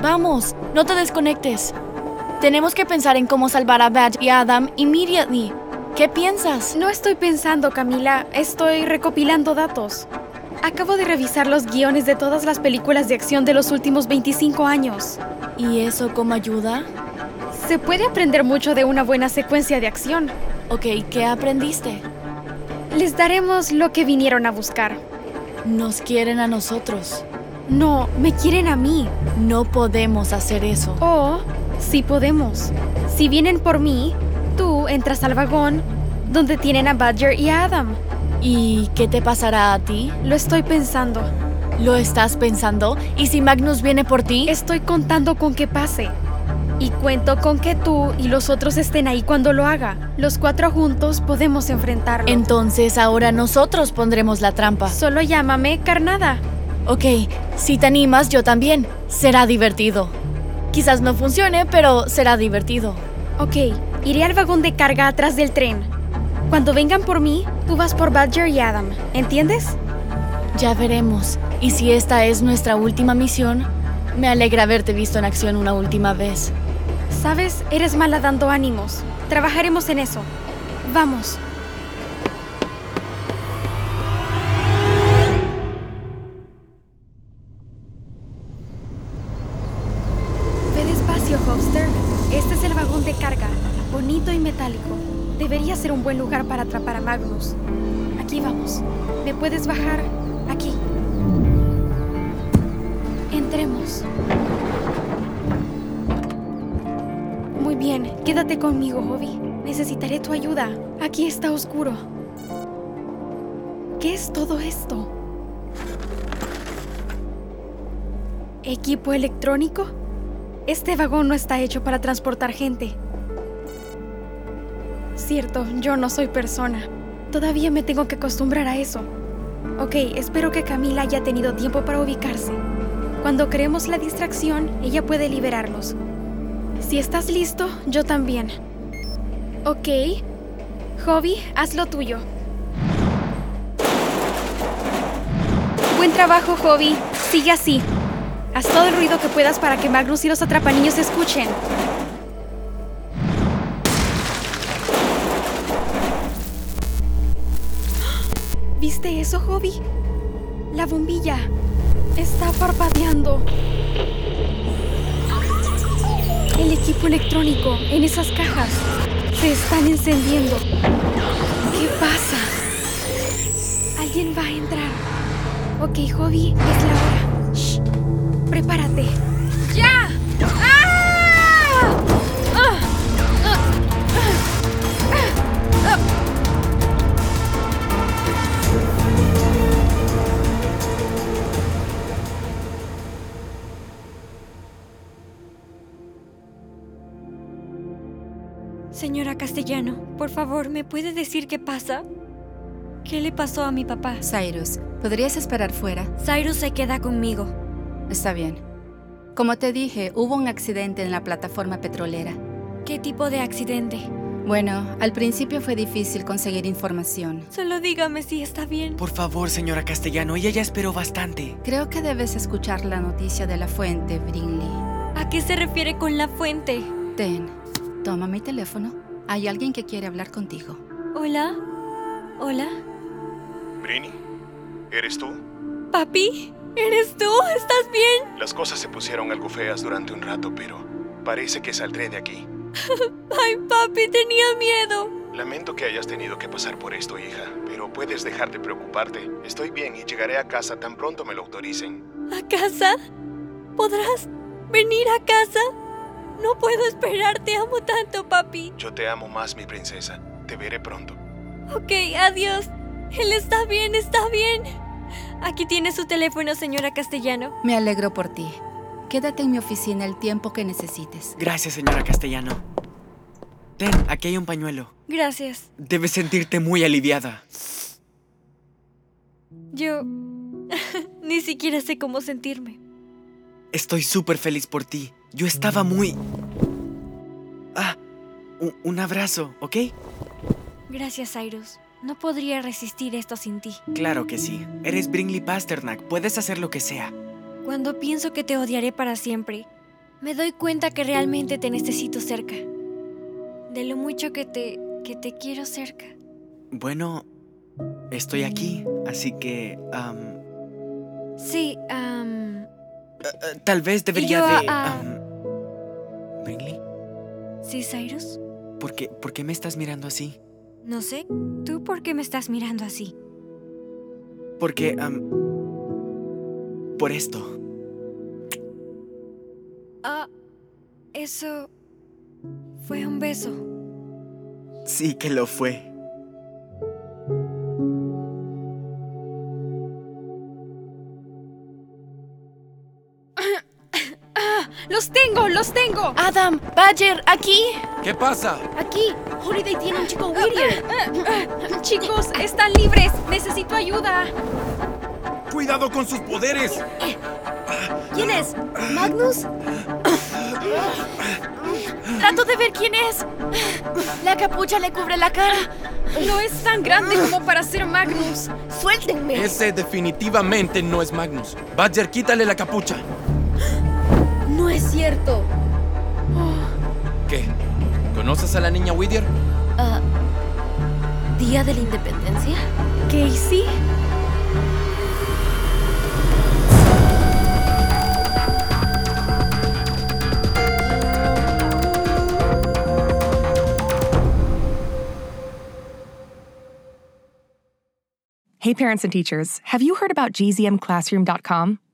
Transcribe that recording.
Vamos, no te desconectes. Tenemos que pensar en cómo salvar a Badge y a Adam immediately. ¿Qué piensas? No estoy pensando, Camila. Estoy recopilando datos. Acabo de revisar los guiones de todas las películas de acción de los últimos 25 años. ¿Y eso cómo ayuda? Se puede aprender mucho de una buena secuencia de acción. Ok, ¿qué aprendiste? Les daremos lo que vinieron a buscar. Nos quieren a nosotros. No, me quieren a mí. No podemos hacer eso. O sí podemos. Si vienen por mí, tú entras al vagón donde tienen a Badger y a Adam. ¿Y qué te pasará a ti? Lo estoy pensando. ¿Lo estás pensando? ¿Y si Magnus viene por ti? Estoy contando con que pase. Y cuento con que tú y los otros estén ahí cuando lo haga. Los cuatro juntos podemos enfrentarlo. Entonces ahora nosotros pondremos la trampa. Solo llámame Carnada. Ok, si te animas, yo también. Será divertido. Quizás no funcione, pero será divertido. Ok, iré al vagón de carga atrás del tren. Cuando vengan por mí, tú vas por Badger y Adam. ¿Entiendes? Ya veremos. Y si esta es nuestra última misión, me alegra haberte visto en acción una última vez. Sabes, eres mala dando ánimos. Trabajaremos en eso. Vamos. Y metálico. Debería ser un buen lugar para atrapar a Magnus. Aquí vamos. ¿Me puedes bajar? Aquí. Entremos. Muy bien, quédate conmigo, Hobby. Necesitaré tu ayuda. Aquí está oscuro. ¿Qué es todo esto? ¿Equipo electrónico? Este vagón no está hecho para transportar gente. Cierto, yo no soy persona. Todavía me tengo que acostumbrar a eso. Ok, espero que Camila haya tenido tiempo para ubicarse. Cuando creemos la distracción, ella puede liberarlos. Si estás listo, yo también. Ok. Hobby, haz lo tuyo. Buen trabajo, Hobby. Sigue así. Haz todo el ruido que puedas para que Magnus y los atrapaniños escuchen. ¿Viste eso, Hobby? La bombilla está parpadeando. El equipo electrónico en esas cajas se están encendiendo. ¿Qué pasa? Alguien va a entrar. Ok, Hobby, es la hora. Shh. Prepárate. ¡Ya! Señora Castellano, por favor, ¿me puede decir qué pasa? ¿Qué le pasó a mi papá? Cyrus, ¿podrías esperar fuera? Cyrus se queda conmigo. Está bien. Como te dije, hubo un accidente en la plataforma petrolera. ¿Qué tipo de accidente? Bueno, al principio fue difícil conseguir información. Solo dígame si está bien. Por favor, señora Castellano, ella ya esperó bastante. Creo que debes escuchar la noticia de la fuente, Brinley. ¿A qué se refiere con la fuente? Ten, toma mi teléfono. Hay alguien que quiere hablar contigo. Hola. Hola. Brini, ¿eres tú? Papi, ¿eres tú? ¿Estás bien? Las cosas se pusieron algo feas durante un rato, pero parece que saldré de aquí. Ay, papi, tenía miedo. Lamento que hayas tenido que pasar por esto, hija, pero puedes dejar de preocuparte. Estoy bien y llegaré a casa tan pronto me lo autoricen. ¿A casa? ¿Podrás venir a casa? No puedo esperar, te amo tanto, papi. Yo te amo más, mi princesa. Te veré pronto. Ok, adiós. Él está bien, está bien. Aquí tiene su teléfono, señora Castellano. Me alegro por ti. Quédate en mi oficina el tiempo que necesites. Gracias, señora Castellano. Ten, aquí hay un pañuelo. Gracias. Debes sentirte muy aliviada. Yo... Ni siquiera sé cómo sentirme. Estoy súper feliz por ti. Yo estaba muy... Ah, un, un abrazo, ¿ok? Gracias, Cyrus. No podría resistir esto sin ti. Claro que sí. Eres Brinley Pasternak. Puedes hacer lo que sea. Cuando pienso que te odiaré para siempre, me doy cuenta que realmente te necesito cerca. De lo mucho que te que te quiero cerca. Bueno, estoy aquí, así que... am, Sí, eh, tal vez debería yo, de... ah, ¿Brinley? ¿Sí, Cyrus? ¿Por qué, ¿Por qué me estás mirando así? No sé. ¿Tú por qué me estás mirando así? Porque... por esto. Ah, eso fue un beso. Sí que lo fue. ¡Los tengo! ¡Los tengo! Adam, Badger, aquí. ¿Qué pasa? Aquí, Holiday tiene un chico Whittier. Chicos, están libres. Necesito ayuda. ¡Cuidado con sus poderes! ¿Quién es? ¿Magnus? Trato de ver quién es. La capucha le cubre la cara. No es tan grande como para ser Magnus. Suéltenme. Ese definitivamente no es Magnus. Badger, quítale la capucha. No es cierto. ¿Qué? ¿Conoces a la niña Whittier? Ah, ¿Día de la Independencia? ¿Casey? Hey, parents and teachers, have you heard about gzmclassroom.com?